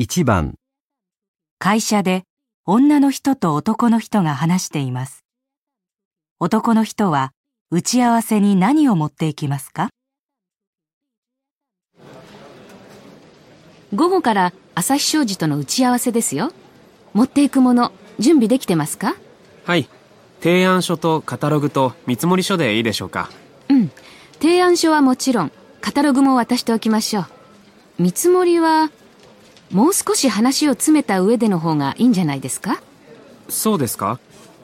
1番、会社で女の人と男の人が話しています。男の人は打ち合わせに何を持っていきますか？午後から朝日商事との打ち合わせですよ。持っていくもの、準備できてますか？はい。提案書とカタログと見積書でいいでしょうか？うん。提案書はもちろん、カタログも渡しておきましょう。見積もりは、もう少し話を詰めた上での方がいいんじゃないですか？そうですか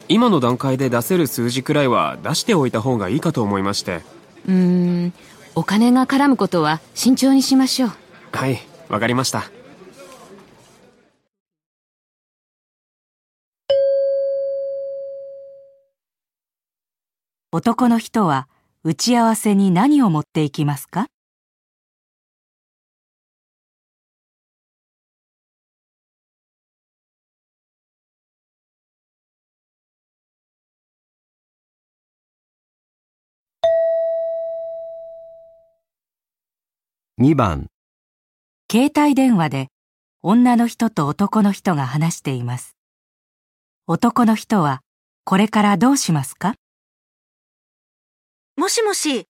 今の段階で出せる数字くらいは出しておいた方がいいかと思いまして。うーん、お金が絡むことは慎重にしましょう。はい、わかりました。男の人は打ち合わせに何を持っていきますか？2番、携帯電話で女の人と男の人が話しています。男の人はこれからどうしますか？もしもし、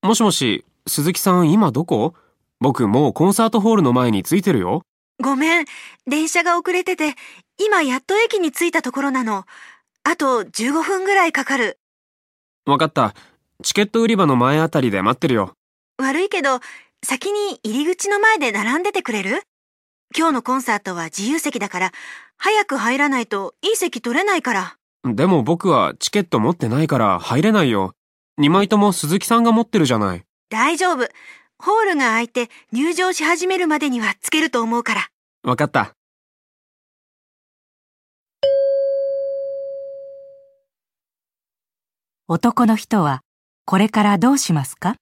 もしもし、鈴木さん今どこ？僕もうコンサートホールの前に着いてるよ。ごめん。電車が遅れてて、今やっと駅に着いたところなの。あと15分ぐらいかかる。わかった。チケット売り場の前あたりで待ってるよ。悪いけど、先に入り口の前で並んでてくれる？今日のコンサートは自由席だから、早く入らないといい席取れないから。でも僕はチケット持ってないから入れないよ。2枚とも鈴木さんが持ってるじゃない。大丈夫。ホールが空いて入場し始めるまでにはつけると思うから。わかった。男の人はこれからどうしますか？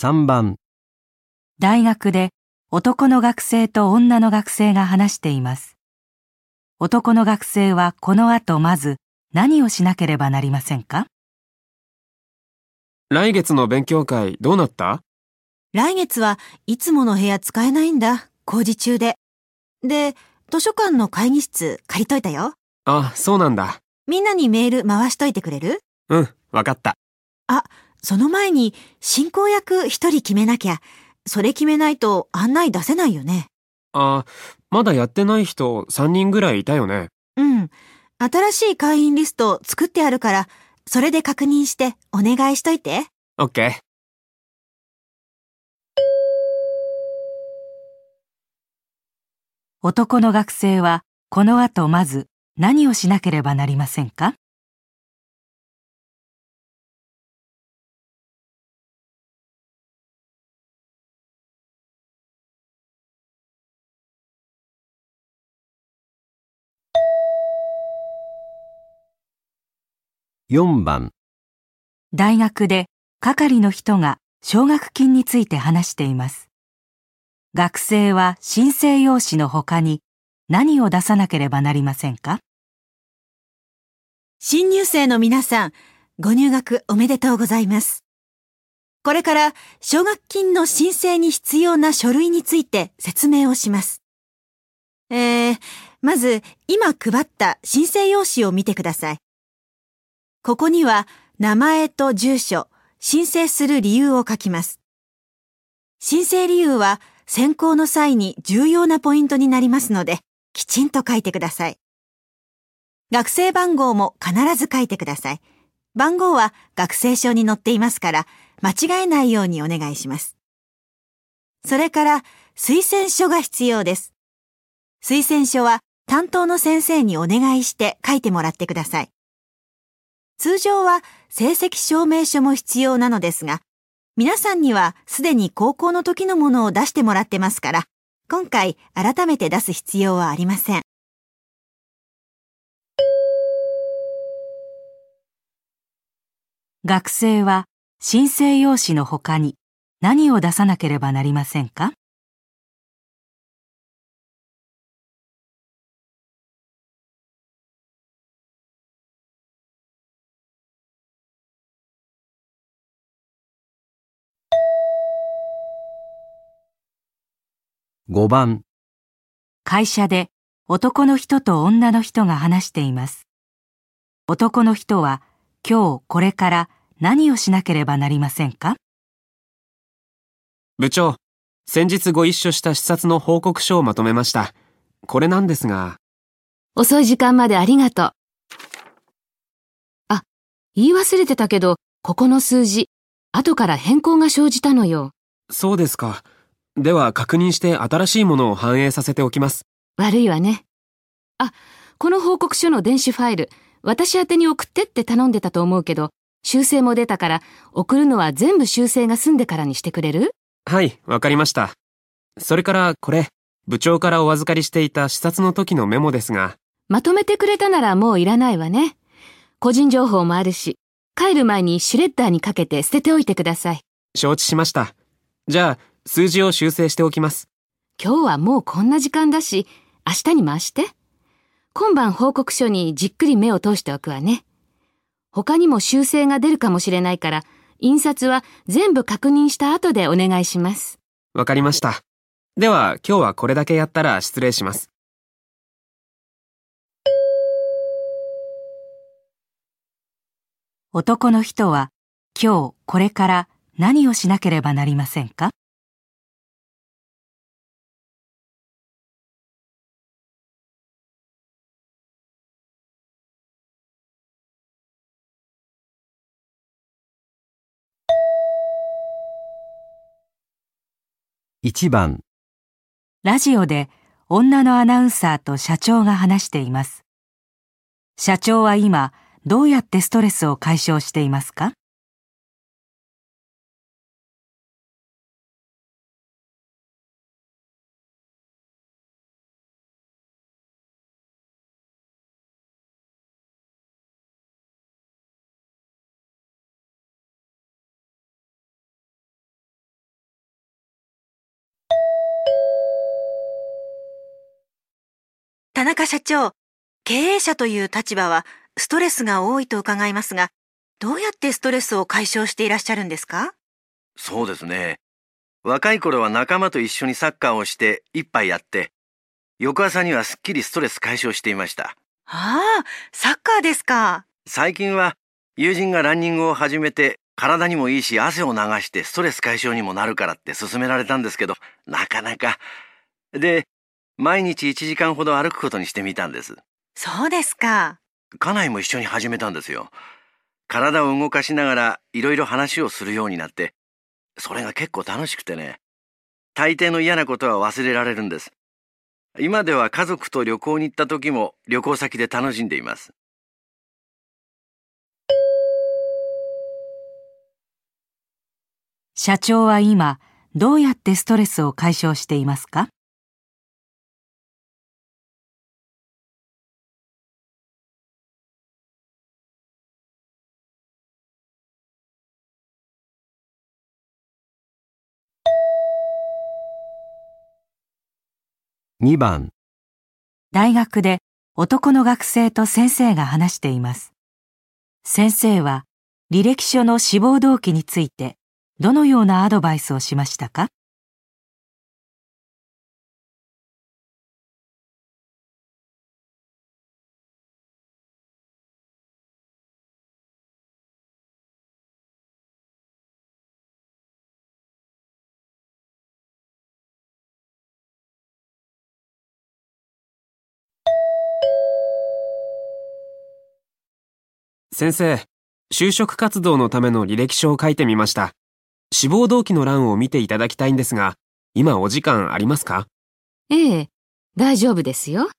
3番、大学で男の学生と女の学生が話しています。男の学生はこの後まず何をしなければなりませんか？来月の勉強会どうなった？来月はいつもの部屋使えないんだ。工事中で。で、図書館の会議室借りといたよ。あ、そうなんだ。みんなにメール回しといてくれる？うん、わかった。その前に進行役一人決めなきゃ。それ決めないと案内出せないよね。あ、まだやってない人3人ぐらいいたよね。うん。新しい会員リスト作ってあるから、それで確認してお願いしといて。オッケー。男の学生はこの後まず何をしなければなりませんか？4番、大学で係の人が奨学金について話しています。学生は申請用紙の他に何を出さなければなりませんか？新入生の皆さん、ご入学おめでとうございます。これから奨学金の申請に必要な書類について説明をします。えー、まず今配った申請用紙を見てください。ここには名前と住所、申請する理由を書きます。申請理由は選考の際に重要なポイントになりますので、きちんと書いてください。学生番号も必ず書いてください。番号は学生証に載っていますから、間違えないようにお願いします。それから、推薦書が必要です。推薦書は担当の先生にお願いして書いてもらってください。通常は成績証明書も必要なのですが、皆さんにはすでに高校の時のものを出してもらってますから、今回改めて出す必要はありません。学生は申請用紙の他に何を出さなければなりませんか？5番、会社で男の人と女の人が話しています。男の人は今日これから何をしなければなりませんか？部長、先日ご一緒した視察の報告書をまとめました。これなんですが、遅い時間までありがとう。あ、言い忘れてたけど、ここの数字、後から変更が生じたのよ。そうですか。では確認して新しいものを反映させておきます。悪いわね。あ、この報告書の電子ファイル、私宛てに送ってって頼んでたと思うけど、修正も出たから、送るのは全部修正が済んでからにしてくれる？はい、わかりました。それからこれ、部長からお預かりしていた視察の時のメモですが、まとめてくれたならもういらないわね。個人情報もあるし、帰る前にシュレッダーにかけて捨てておいてください。承知しました。じゃあ、数字を修正しておきます。今日はもうこんな時間だし、明日に回して。今晩報告書にじっくり目を通しておくわね。他にも修正が出るかもしれないから、印刷は全部確認した後でお願いします。わかりました。では、今日はこれだけやったら失礼します。男の人は今日これから何をしなければなりませんか？1番、ラジオで女のアナウンサーと社長が話しています。社長は今どうやってストレスを解消していますか？中社長、経営者という立場はストレスが多いと伺いますが、どうやってストレスを解消していらっしゃるんですか？そうですね。若い頃は仲間と一緒にサッカーをして一杯やって、翌朝にはすっきりストレス解消していました。ああ、サッカーですか。最近は友人がランニングを始めて体にもいいし汗を流してストレス解消にもなるからって勧められたんですけど、なかなか。で、毎日1時間ほど歩くことにしてみたんです。そうですか。家内も一緒に始めたんですよ。体を動かしながらいろいろ話をするようになって、それが結構楽しくてね。大抵の嫌なことは忘れられるんです。今では家族と旅行に行った時も旅行先で楽しんでいます。社長は今どうやってストレスを解消していますか？2番、大学で男の学生と先生が話しています。先生は履歴書の志望動機についてどのようなアドバイスをしましたか？先生、就職活動のための履歴書を書いてみました。志望動機の欄を見ていただきたいんですが、今お時間ありますか？ええ、大丈夫ですよ。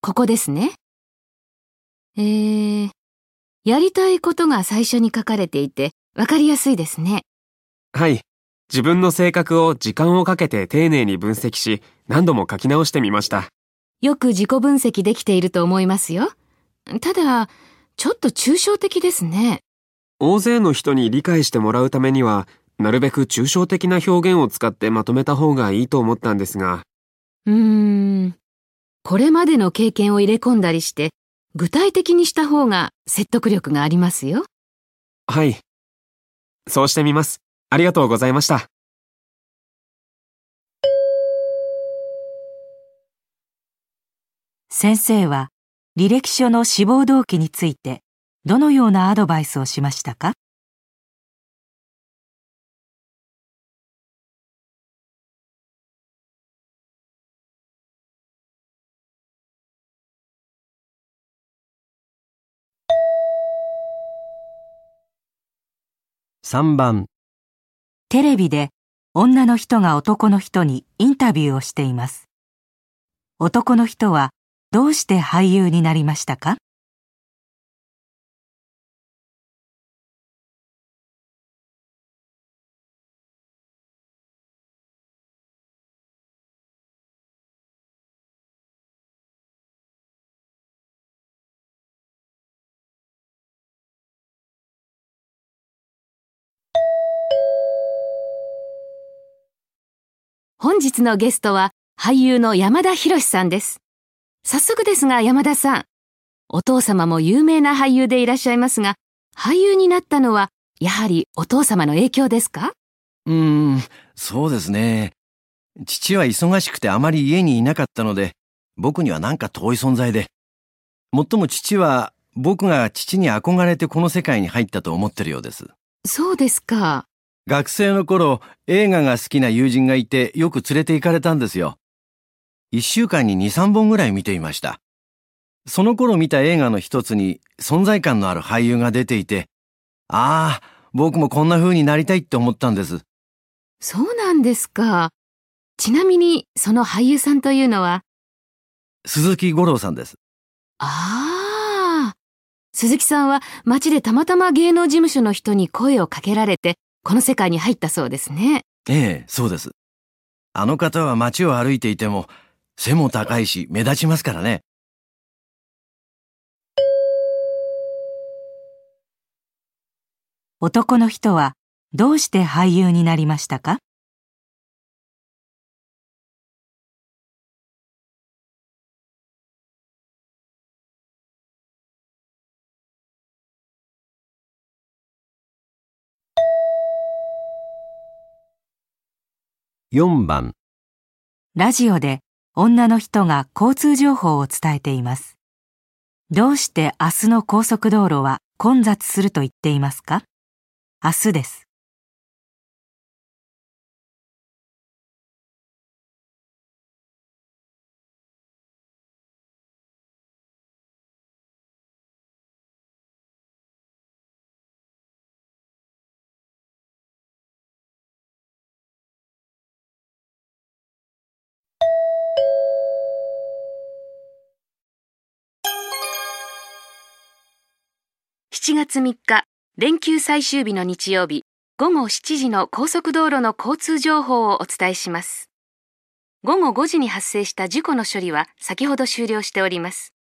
ここですね。えー、やりたいことが最初に書かれていて、わかりやすいですね。はい。自分の性格を時間をかけて丁寧に分析し、何度も書き直してみました。よく自己分析できていると思いますよ。ただ、ちょっと抽象的ですね。大勢の人に理解してもらうためには、なるべく抽象的な表現を使ってまとめた方がいいと思ったんですが。うーん。これまでの経験を入れ込んだりして、具体的にした方が説得力がありますよ。はい。そうしてみます。ありがとうございました。先生は履歴書の志望動機についてどのようなアドバイスをしましたか？3番テレビで女の人が男の人にインタビューをしています。男の人はどうして俳優になりましたか？本日のゲストは俳優の山田博さんです。早速ですが山田さん、お父様も有名な俳優でいらっしゃいますが、俳優になったのはやはりお父様の影響ですか？うーん、そうですね。父は忙しくてあまり家にいなかったので、僕にはなんか遠い存在で。もっとも父は僕が父に憧れてこの世界に入ったと思ってるようです。そうですか。学生の頃、映画が好きな友人がいてよく連れて行かれたんですよ。一週間に二、三本ぐらい見ていました。その頃見た映画の一つに存在感のある俳優が出ていて、ああ、僕もこんな風になりたいって思ったんです。そうなんですか。ちなみにその俳優さんというのは？鈴木五郎さんです。ああ。鈴木さんは街でたまたま芸能事務所の人に声をかけられて、この世界に入ったそうですね。ええ、そうです。あの方は街を歩いていても、背も高いし目立ちますからね。男の人はどうして俳優になりましたか？4番ラジオで女の人が交通情報を伝えています。どうして明日の高速道路は混雑すると言っていますか？明日です。月3日、連休最終日の日曜日、午後7時の高速道路の交通情報をお伝えします。午後5時に発生した事故の処理は先ほど終了しております。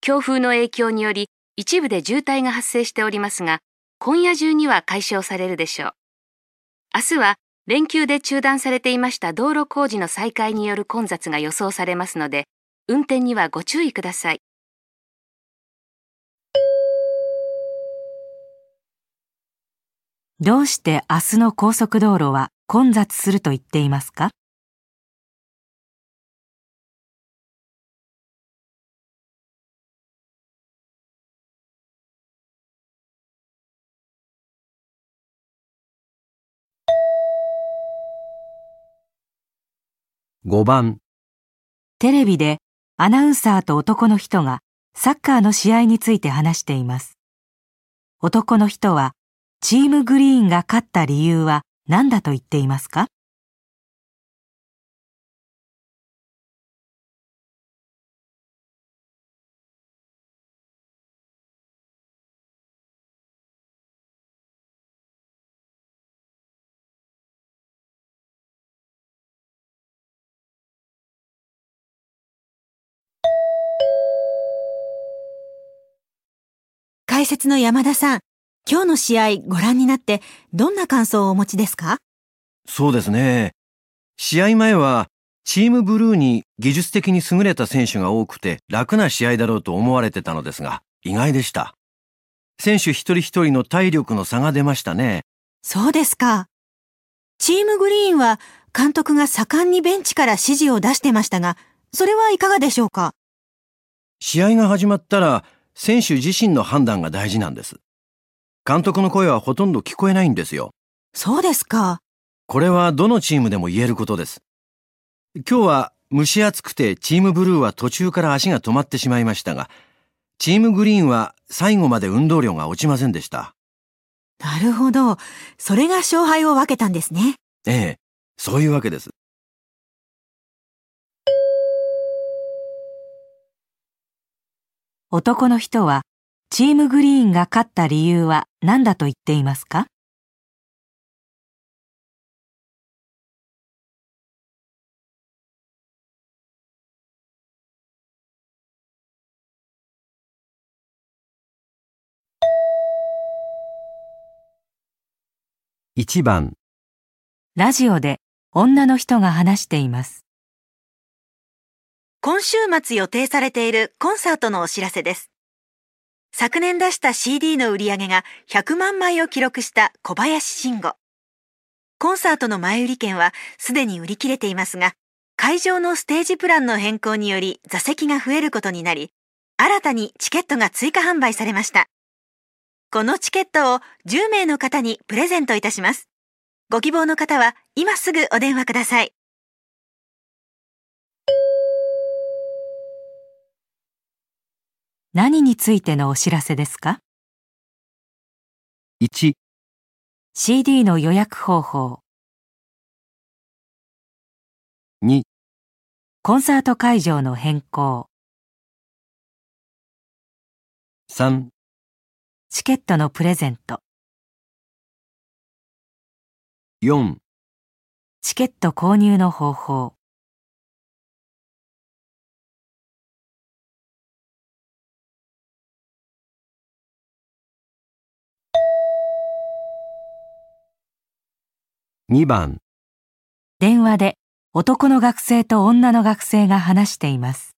強風の影響により一部で渋滞が発生しておりますが、今夜中には解消されるでしょう。明日は連休で中断されていました道路工事の再開による混雑が予想されますので、運転にはご注意ください。どうして明日の高速道路は混雑すると言っていますか？5番テレビでアナウンサーと男の人がサッカーの試合について話しています。男の人はチームグリーンが勝った理由は何だと言っていますか？解説の山田さん、今日の試合ご覧になってどんな感想をお持ちですか？そうですね。試合前は、チームブルーに技術的に優れた選手が多くて楽な試合だろうと思われてたのですが、意外でした。選手一人一人の体力の差が出ましたね。そうですか。チームグリーンは監督が盛んにベンチから指示を出してましたが、それはいかがでしょうか？試合が始まったら選手自身の判断が大事なんです。監督の声はほとんど聞こえないんですよ。そうですか。これはどのチームでも言えることです。今日は蒸し暑くてチームブルーは途中から足が止まってしまいましたが、チームグリーンは最後まで運動量が落ちませんでした。なるほど。それが勝敗を分けたんですね。ええ、そういうわけです。男の人はチームグリーンが勝った理由は何だと言っていますか？1番、ラジオで女の人が話しています。今週末予定されているコンサートのお知らせです。昨年出した CD の売り上げが100万枚を記録した小林慎吾。コンサートの前売り券はすでに売り切れていますが、会場のステージプランの変更により座席が増えることになり、新たにチケットが追加販売されました。このチケットを10名の方にプレゼントいたします。ご希望の方は今すぐお電話ください。何についてのお知らせですか？1、?CD の予約方法、2、コンサート会場の変更、3、チケットのプレゼント、4、チケット購入の方法、2番、電話で男の学生と女の学生が話しています。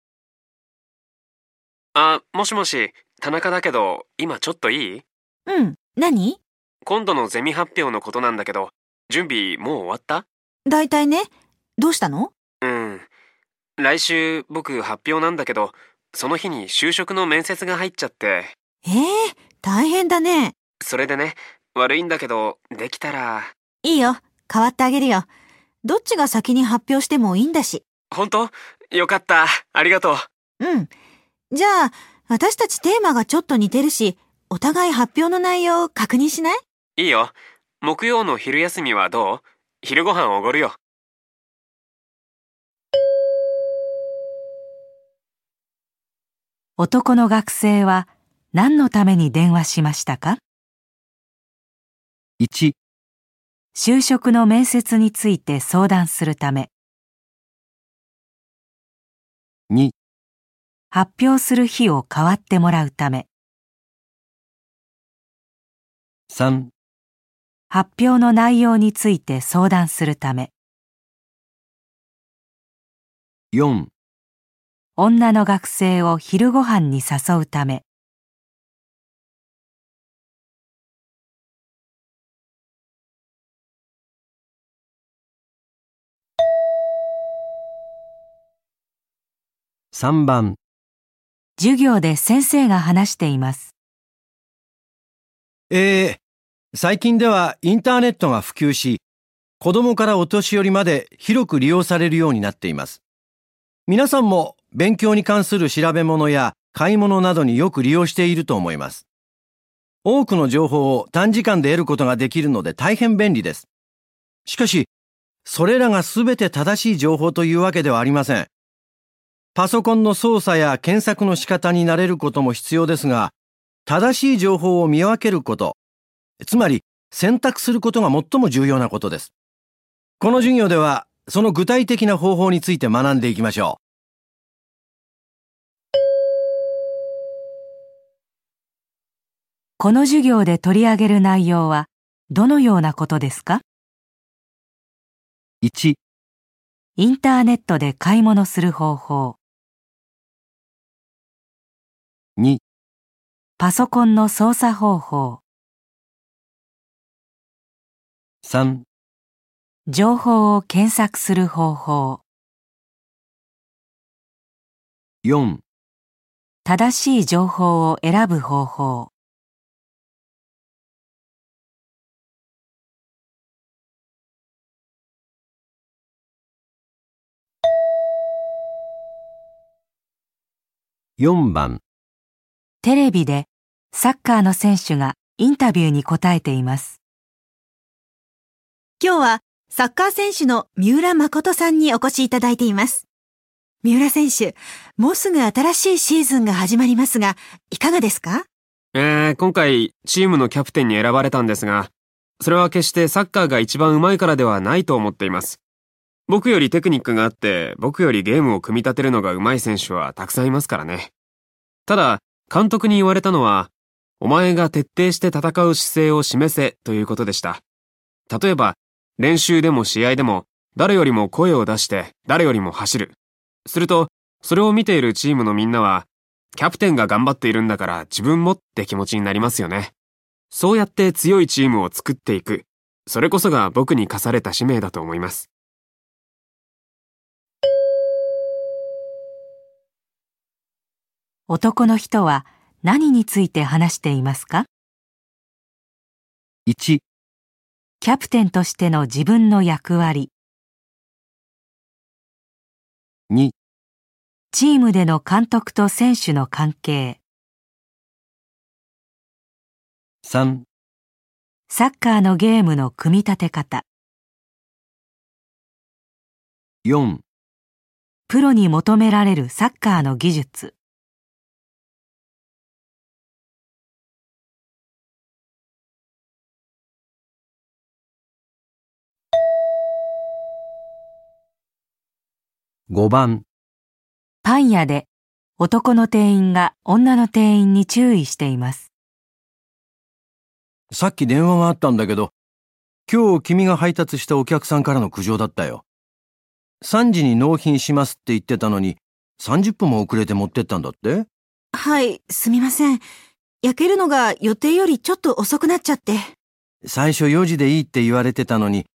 あ、もしもし、田中だけど、今ちょっといい？うん。何？今度のゼミ発表のことなんだけど、準備もう終わった？大体ね。どうしたの？うん。来週僕発表なんだけど、その日に就職の面接が入っちゃって、ええ大変だね。それでね、悪いんだけど、できたら、いいよ。代わってあげるよ。どっちが先に発表してもいいんだし。本当？よかった。ありがとう。うん。じゃあ、私たちテーマがちょっと似てるし、お互い発表の内容を確認しない？いいよ。木曜の昼休みはどう？昼ご飯おごるよ。男の学生は何のために電話しましたか？1、就職の面接について相談するため、2、発表する日を代わってもらうため、3、発表の内容について相談するため、4、女の学生を昼ご飯に誘うため、3番、授業で先生が話しています。えー、最近ではインターネットが普及し、子供からお年寄りまで広く利用されるようになっています。皆さんも勉強に関する調べ物や買い物などによく利用していると思います。多くの情報を短時間で得ることができるので大変便利です。しかし、それらがすべて正しい情報というわけではありません。パソコンの操作や検索の仕方に慣れることも必要ですが、正しい情報を見分けること、つまり選択することが最も重要なことです。この授業では、その具体的な方法について学んでいきましょこの授業で取り上げる内容はどのようなことですか？う。1、インターネットで買い物する方法、2、パソコンの操作方法、3、情報を検索する方法、4、正しい情報を選ぶ方法。4番、テレビでサッカーの選手がインタビューに答えています。今日はサッカー選手の三浦誠さんにお越しいただいています。三浦選手、もうすぐ新しいシーズンが始まりますが、いかがですか？えー、今回チームのキャプテンに選ばれたんですが、それは決してサッカーが一番上手いからではないと思っています。僕よりテクニックがあって、僕よりゲームを組み立てるのが上手い選手はたくさんいますからね。ただ、監督に言われたのは、お前が徹底して戦う姿勢を示せということでした。例えば、練習でも試合でも、誰よりも声を出して、誰よりも走る。すると、それを見ているチームのみんなは、キャプテンが頑張っているんだから自分もって気持ちになりますよね。そうやって強いチームを作っていく。それこそが僕に課された使命だと思います。男の人は何について話していますか？1、キャプテンとしての自分の役割、2、チームでの監督と選手の関係、3、サッカーのゲームの組み立て方、4、プロに求められるサッカーの技術、5番、パン屋で男の店員が女の店員に注意しています。さっき電話があったんだけど、今日君が配達したお客さんからの苦情だったよ。3時に納品しますって言ってたのに、30分も遅れて持ってったんだって？はい、すみません。焼けるのが予定よりちょっと遅くなっちゃって。最初4時でいいって言われてたのに、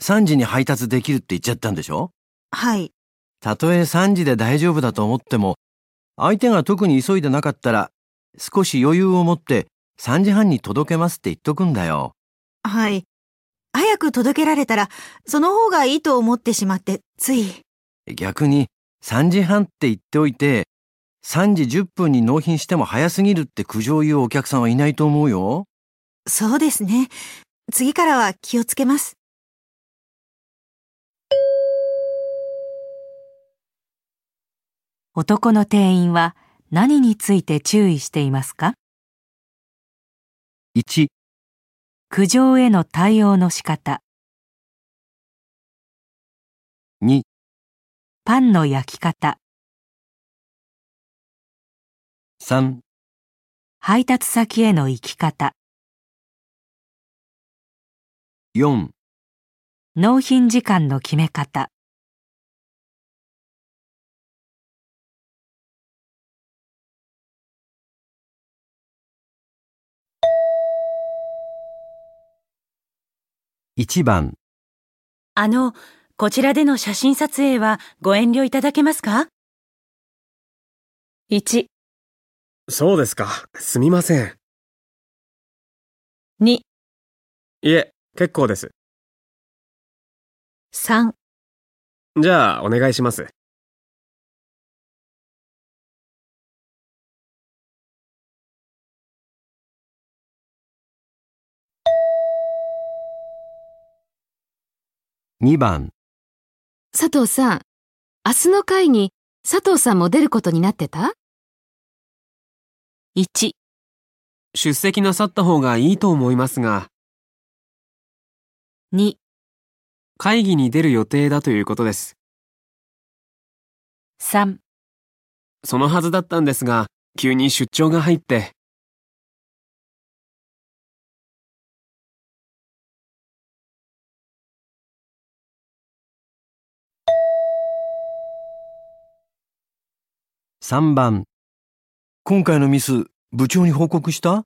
3時に配達できるって言っちゃったんでしょ？はい。たとえ3時で大丈夫だと思っても、相手が特に急いでなかったら、少し余裕を持って3時半に届けますって言っとくんだよ。はい。早く届けられたら、その方がいいと思ってしまって、つい。逆に3時半って言っておいて、3時10分に納品しても早すぎるって苦情を言うお客さんはいないと思うよ。そうですね。次からは気をつけます。男の店員は何について注意していますか？1、苦情への対応の仕方、2、パンの焼き方、3、配達先への行き方、4、納品時間の決め方、1番、あの、こちらでの写真撮影はご遠慮いただけますか ?1、そうですか。すみません。2、いえ、結構です。3じゃあ、お願いします。2番、佐藤さん、明日の会に佐藤さんも出ることになってた？1、出席なさった方がいいと思いますが、2、会議に出る予定だということです。3そのはずだったんですが、急に出張が入って、3番、今回のミス、部長に報告した？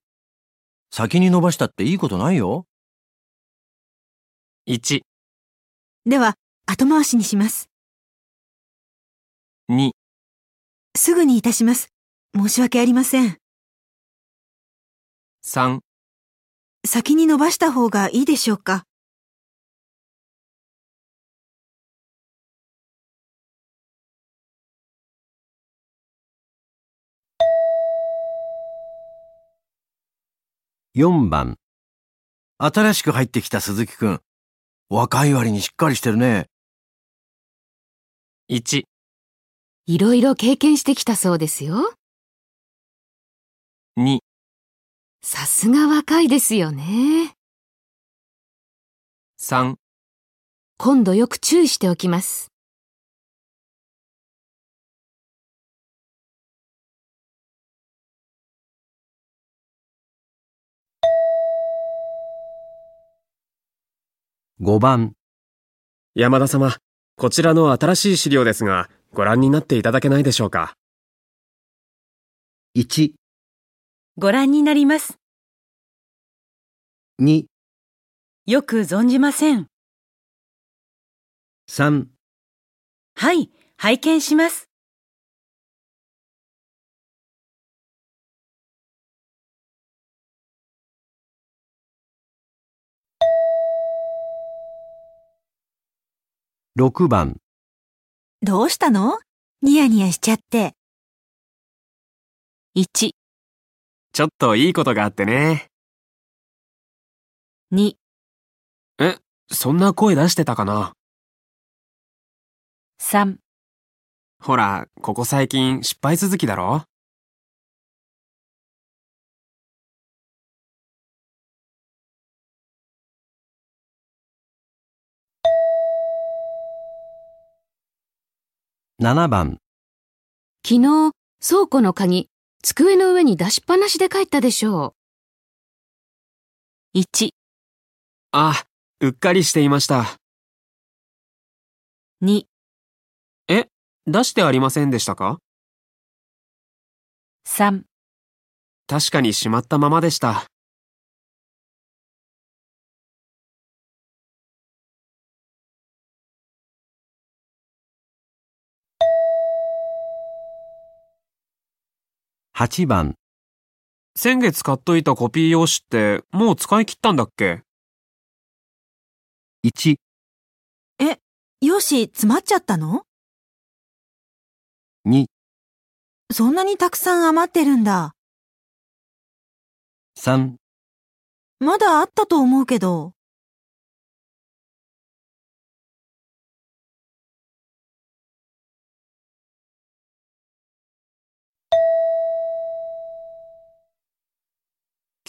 先に伸ばしたっていいことないよ。1、では、後回しにします。2、すぐにいたします。申し訳ありません。3、先に伸ばした方がいいでしょうか？4番、新しく入ってきた鈴木くん。若い割にしっかりしてるね。1、いろいろ経験してきたそうですよ。2、さすが若いですよね。3、今度よく注意しておきます。5番、山田様、こちらの新しい資料ですが、ご覧になっていただけないでしょうか？1、ご覧になります。2、よく存じません。3、はい、拝見します。6番、どうしたの？ニヤニヤしちゃって。1、ちょっといいことがあってね。2、え、そんな声出してたかな？3、ほら、ここ最近失敗続きだろ？7番、昨日、倉庫の鍵、机の上に出しっぱなしで帰ったでしょう。1、あ、うっかりしていました。2、え、出してありませんでしたか？3、確かにしまったままでした。8番、先月買っといたコピー用紙ってもう使い切ったんだっけ？1、用紙詰まっちゃったの？2、そんなにたくさん余ってるんだ。3、まだあったと思うけど。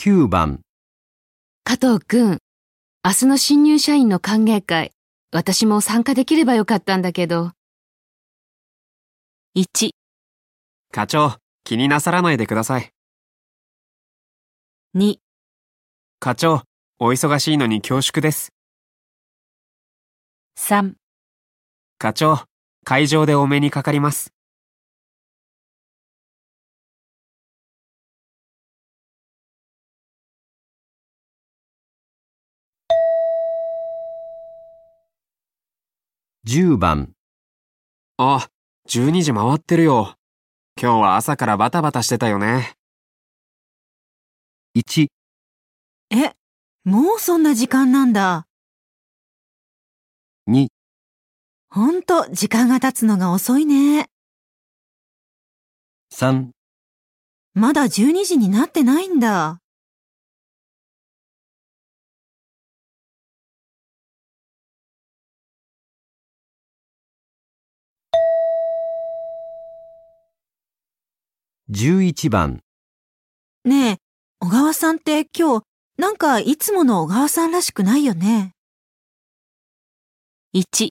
9番、加藤くん、明日の新入社員の歓迎会、私も参加できればよかったんだけど。1、課長、気になさらないでください。2、課長、お忙しいのに恐縮です。3、課長、会場でお目にかかります。10番、あ、12時回ってるよ。今日は朝からバタバタしてたよね。1、え、もうそんな時間なんだ。2、ほんと時間が経つのが遅いね。3、まだ12時になってないんだ。11番、ねえ、小川さんって今日、なんかいつもの小川さんらしくないよね。1、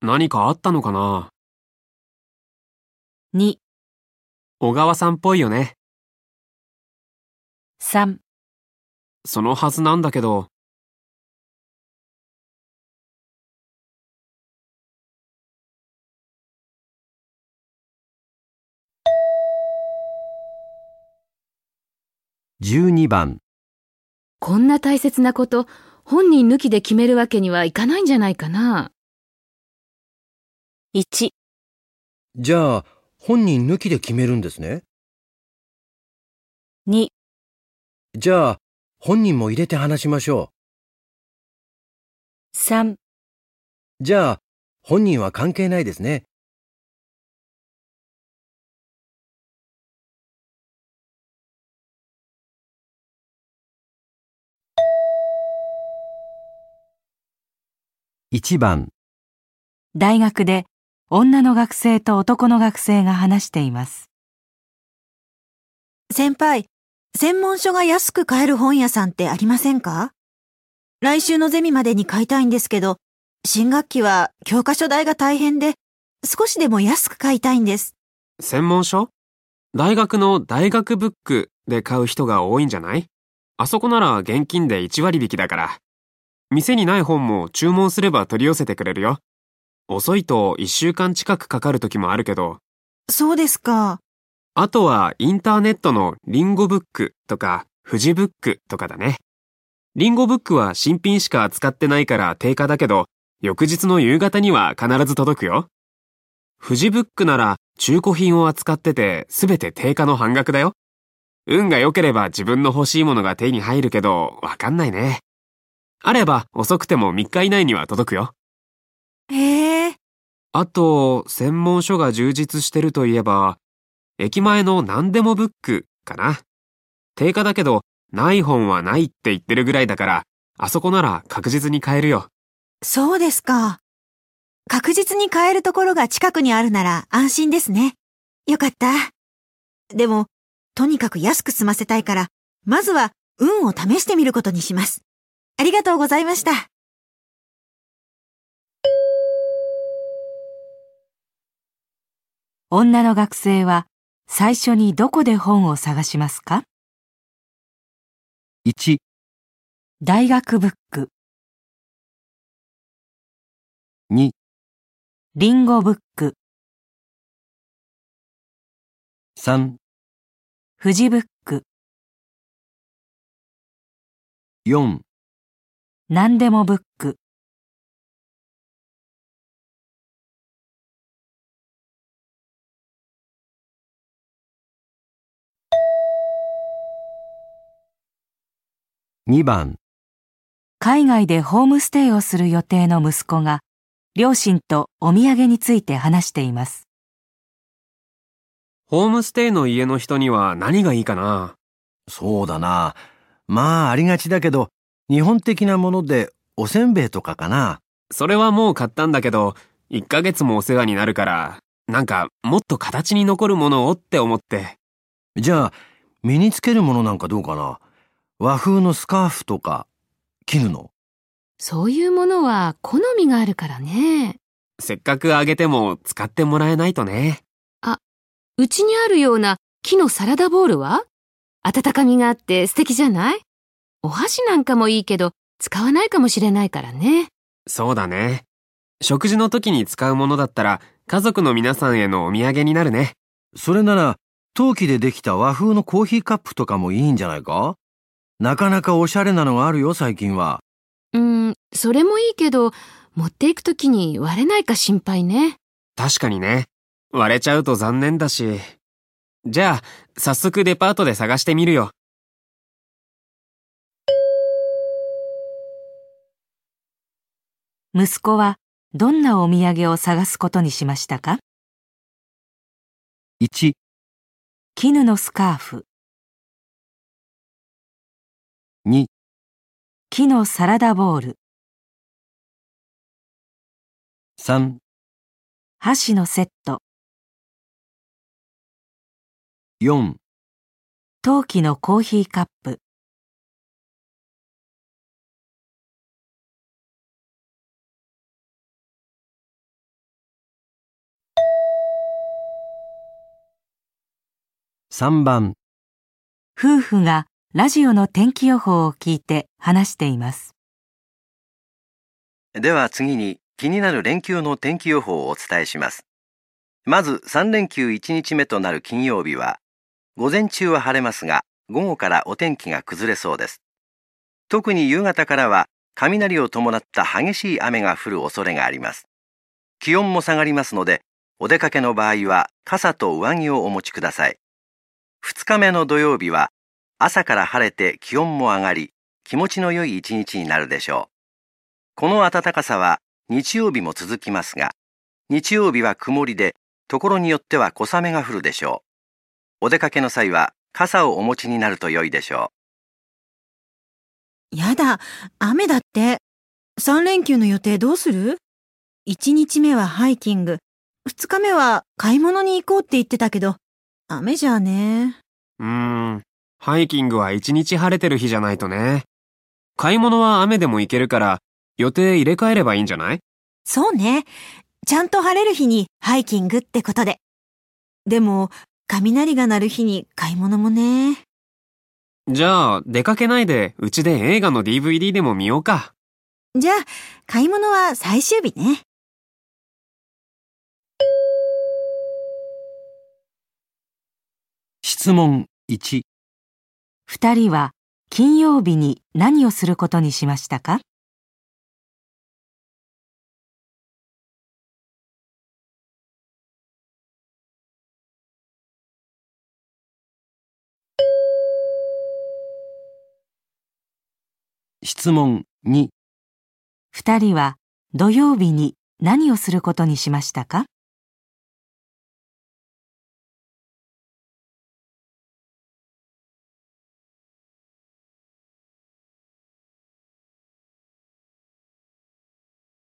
何かあったのかな？2、小川さんっぽいよね。3、そのはずなんだけど。12番、こんな大切なこと、本人抜きで決めるわけにはいかないんじゃないかな。1、じゃあ、本人抜きで決めるんですね？2、じゃあ、本人も入れて話しましょ3、う。じゃあ、本人は関係ないですね。1番、大学で女の学生と男の学生が話しています。先輩、専門書が安く買える本屋さんってありませんか？来週のゼミまでに買いたいんですけど、新学期は教科書代が大変で、少しでも安く買いたいんです。専門書？大学の大学ブックで買う人が多いんじゃない？あそこなら現金で1割引きだから。店にない本も注文すれば取り寄せてくれるよ。遅いと1週間近くかかる時もあるけど、そうですか。あとはインターネットのリンゴブックとか富士ブックとかだね。リンゴブックは新品しか扱ってないから定価だけど、翌日の夕方には必ず届くよ。富士ブックなら中古品を扱っててすべて定価の半額だよ。運が良ければ自分の欲しいものが手に入るけど、わかんないね。あれば遅くても3日以内には届くよ。へえ、あと、専門書が充実してるといえば、駅前の何でもブックかな。定価だけど、ない本はないって言ってるぐらいだから、あそこなら確実に買えるよ。そうですか。確実に買えるところが近くにあるなら安心ですね。よかった。でも、とにかく安く済ませたいから、まずは運を試してみることにします。ありがとうございました。女の学生は最初にどこで本を探しますか？1、大学ブック、2、リンゴブック、3、富士ブック、4、何でもブック、2番、海外でホームステイをする予定の息子が両親とお土産について話しています。ホームステイの家の人には何がいいかな？そうだな。まあ、ありがちだけど、日本的なものでおせんべいとかかな。それはもう買ったんだけど、1ヶ月もお世話になるから、なんかもっと形に残るものをって思って。じゃあ、身につけるものなんかどうかな。和風のスカーフとか、絹の？そういうものは好みがあるからね。せっかくあげても使ってもらえないとね。うちにあるような木のサラダボールは？温かみがあって素敵じゃない？お箸なんかもいいけど使わないかもしれないからね。そうだね。食事の時に使うものだったら、家族の皆さんへのお土産になるね。それなら、陶器でできた和風のコーヒーカップとかもいいんじゃないか？なかなかおしゃれなのがあるよ、最近は。うーん、それもいいけど、持っていくときに割れないか心配ね。確かにね。割れちゃうと残念だし。じゃあ、早速デパートで探してみるよ。息子はどんなお土産を探すことにしましたか？1、絹のスカーフ、2、木のサラダボール、3、箸のセット、4、陶器のコーヒーカップ、3番、夫婦がラジオの天気予報を聞いて話しています。では次に気になる連休の天気予報をお伝えします。まず3連休1日目となる金曜日は、午前中は晴れますが、午後からお天気が崩れそうです。特に夕方からは雷を伴った激しい雨が降る恐れがあります。気温も下がりますので、お出かけの場合は傘と上着をお持ちください。2日目の土曜日は朝から晴れて気温も上がり、気持ちの良い一日になるでしょう。この暖かさは日曜日も続きますが、日曜日は曇りで、ところによっては小雨が降るでしょう。お出かけの際は傘をお持ちになると良いでしょうやだ、雨だって。3連休の予定どうする ?1 日目はハイキング、2日目は買い物に行こうって言ってたけど、雨じゃあね。うーん。ハイキングは一日晴れてる日じゃないとね。買い物は雨でも行けるから、予定入れ替えればいいんじゃない？そうね。ちゃんと晴れる日にハイキングってことで。でも、雷が鳴る日に買い物もね。じゃあ、出かけないで、うちで映画の DVD でも見ようか。じゃあ、買い物は最終日ね。質問1、二人は金曜日に何をすることにしましたか？質問2、二人は土曜日に何をすることにしましたか？